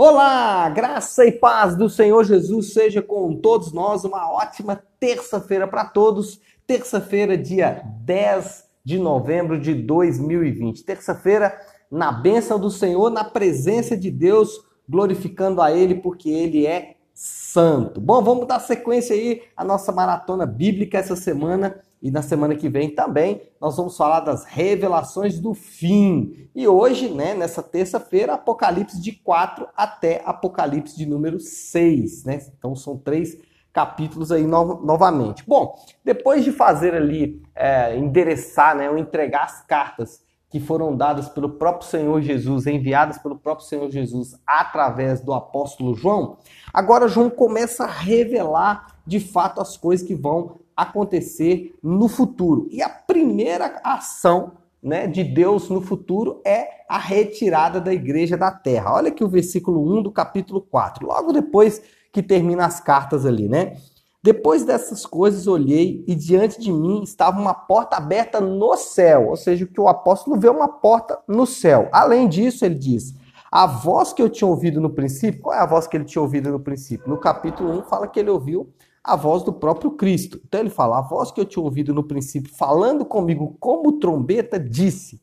Olá, graça e paz do Senhor Jesus seja com todos nós. Uma ótima terça-feira para todos. Terça-feira, dia 10 de novembro de 2020. Terça-feira, na bênção do Senhor, na presença de Deus, glorificando a Ele porque Ele é santo. Bom, vamos dar sequência aí à nossa maratona bíblica essa semana e na semana que vem também nós vamos falar das revelações do fim. E hoje, né, nessa terça-feira, Apocalipse de 4 até Apocalipse de número 6, né? Então são três capítulos aí no novamente. Bom, depois de fazer ali, é, endereçar, né, ou entregar as cartas que foram dadas pelo próprio Senhor Jesus, enviadas pelo próprio Senhor Jesus através do apóstolo João, agora João começa a revelar de fato as coisas que vão acontecer no futuro. E a primeira ação né, de Deus no futuro é a retirada da igreja da terra. Olha aqui o versículo 1 do capítulo 4, logo depois que termina as cartas ali, né? Depois dessas coisas olhei e diante de mim estava uma porta aberta no céu, ou seja, que o apóstolo vê uma porta no céu. Além disso, ele diz: a voz que eu tinha ouvido no princípio, qual é a voz que ele tinha ouvido no princípio? No capítulo 1 fala que ele ouviu a voz do próprio Cristo. Então ele fala: a voz que eu tinha ouvido no princípio, falando comigo como trombeta, disse: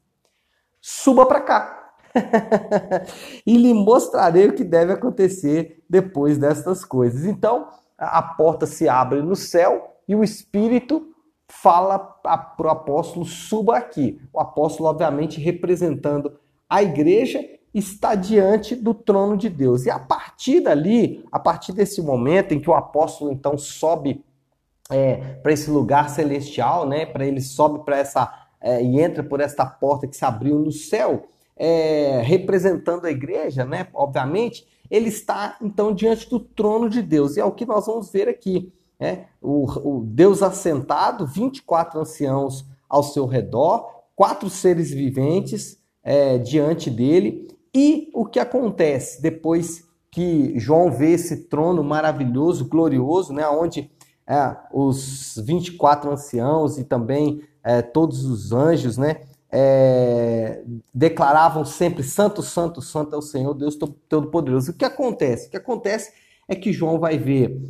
suba para cá. e lhe mostrarei o que deve acontecer depois destas coisas. Então, a porta se abre no céu e o Espírito fala para o apóstolo: suba aqui. O apóstolo, obviamente, representando a igreja, está diante do trono de Deus. E a partir dali, a partir desse momento em que o apóstolo então sobe é, para esse lugar celestial, né? Para ele sobe para essa é, e entra por esta porta que se abriu no céu, é, representando a igreja, né? Obviamente ele está então diante do trono de Deus. E é o que nós vamos ver aqui. Né? O, o Deus assentado, 24 anciãos ao seu redor, quatro seres viventes é, diante dele. E o que acontece depois que João vê esse trono maravilhoso, glorioso, né, onde é, os 24 anciãos e também é, todos os anjos, né, é, declaravam sempre santo, santo, santo é o Senhor, Deus Todo-Poderoso. O que acontece? O que acontece é que João vai ver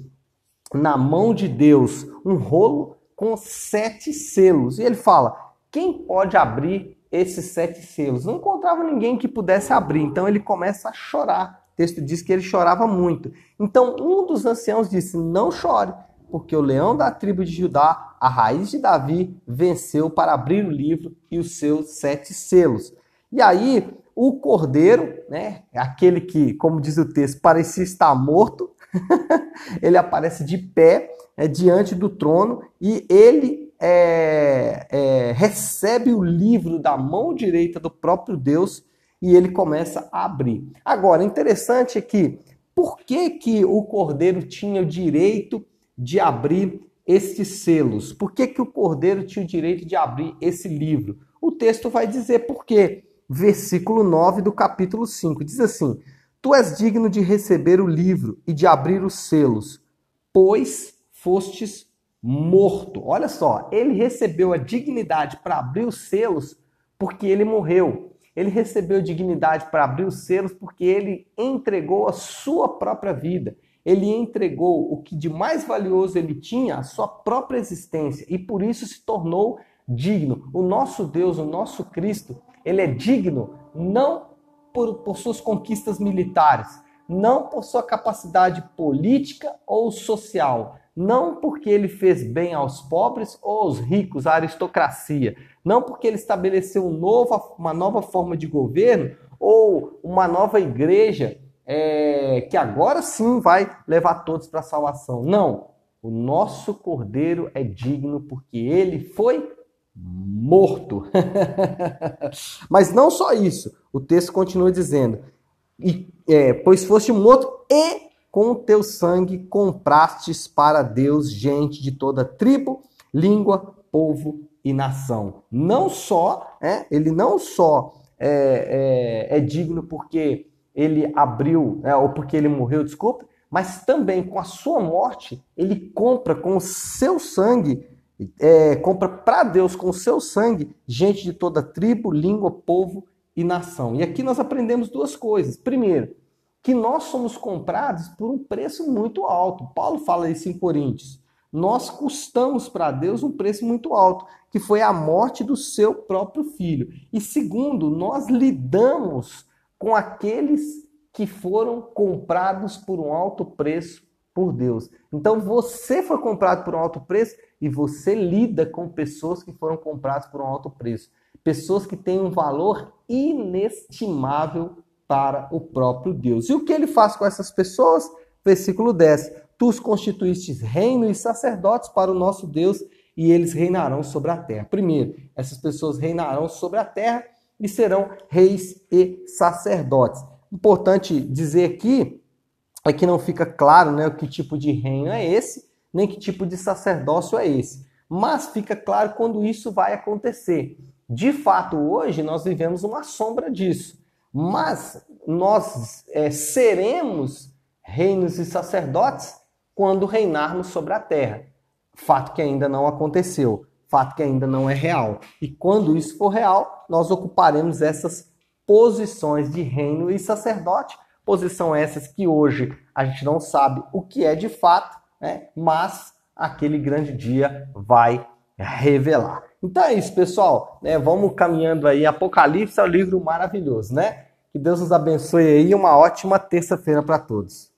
na mão de Deus um rolo com sete selos. E ele fala: quem pode abrir esses sete selos? Não encontrava ninguém que pudesse abrir. Então ele começa a chorar. O texto diz que ele chorava muito. Então um dos anciãos disse: Não chore, porque o leão da tribo de Judá, a raiz de Davi, venceu para abrir o livro e os seus sete selos. E aí, o cordeiro, né, aquele que, como diz o texto, parecia estar morto, ele aparece de pé é, diante do trono e ele é, é, recebe o livro da mão direita do próprio Deus e ele começa a abrir. Agora, interessante é que por que, que o cordeiro tinha o direito de abrir estes selos. Por que, que o cordeiro tinha o direito de abrir esse livro? O texto vai dizer por quê. Versículo 9 do capítulo 5 diz assim: Tu és digno de receber o livro e de abrir os selos, pois fostes morto. Olha só, ele recebeu a dignidade para abrir os selos porque ele morreu. Ele recebeu dignidade para abrir os selos porque ele entregou a sua própria vida ele entregou o que de mais valioso ele tinha, a sua própria existência, e por isso se tornou digno. O nosso Deus, o nosso Cristo, ele é digno não por, por suas conquistas militares, não por sua capacidade política ou social, não porque ele fez bem aos pobres ou aos ricos, à aristocracia, não porque ele estabeleceu um novo, uma nova forma de governo ou uma nova igreja é, que agora sim vai levar todos para a salvação. Não. O nosso cordeiro é digno porque ele foi morto. Mas não só isso. O texto continua dizendo: e, é, pois foste morto e com teu sangue comprastes para Deus gente de toda tribo, língua, povo e nação. Não só, é, ele não só é, é, é digno porque ele abriu, né, ou porque ele morreu, desculpa, mas também com a sua morte, ele compra com o seu sangue, é, compra para Deus com o seu sangue gente de toda tribo, língua, povo e nação. E aqui nós aprendemos duas coisas. Primeiro, que nós somos comprados por um preço muito alto. Paulo fala isso em Coríntios. Nós custamos para Deus um preço muito alto, que foi a morte do seu próprio filho. E segundo, nós lidamos com aqueles que foram comprados por um alto preço por Deus. Então você foi comprado por um alto preço e você lida com pessoas que foram compradas por um alto preço. Pessoas que têm um valor inestimável para o próprio Deus. E o que ele faz com essas pessoas? Versículo 10. Tu os constituístes reino e sacerdotes para o nosso Deus e eles reinarão sobre a terra. Primeiro, essas pessoas reinarão sobre a terra e serão reis e sacerdotes. Importante dizer aqui é que não fica claro né, que tipo de reino é esse, nem que tipo de sacerdócio é esse. Mas fica claro quando isso vai acontecer. De fato, hoje nós vivemos uma sombra disso. Mas nós é, seremos reinos e sacerdotes quando reinarmos sobre a terra. Fato que ainda não aconteceu, fato que ainda não é real. E quando isso for real, nós ocuparemos essas posições de reino e sacerdote, posição essas que hoje a gente não sabe o que é de fato, né? mas aquele grande dia vai revelar. Então é isso, pessoal. Né? Vamos caminhando aí. Apocalipse é um livro maravilhoso, né? Que Deus nos abençoe aí. Uma ótima terça-feira para todos.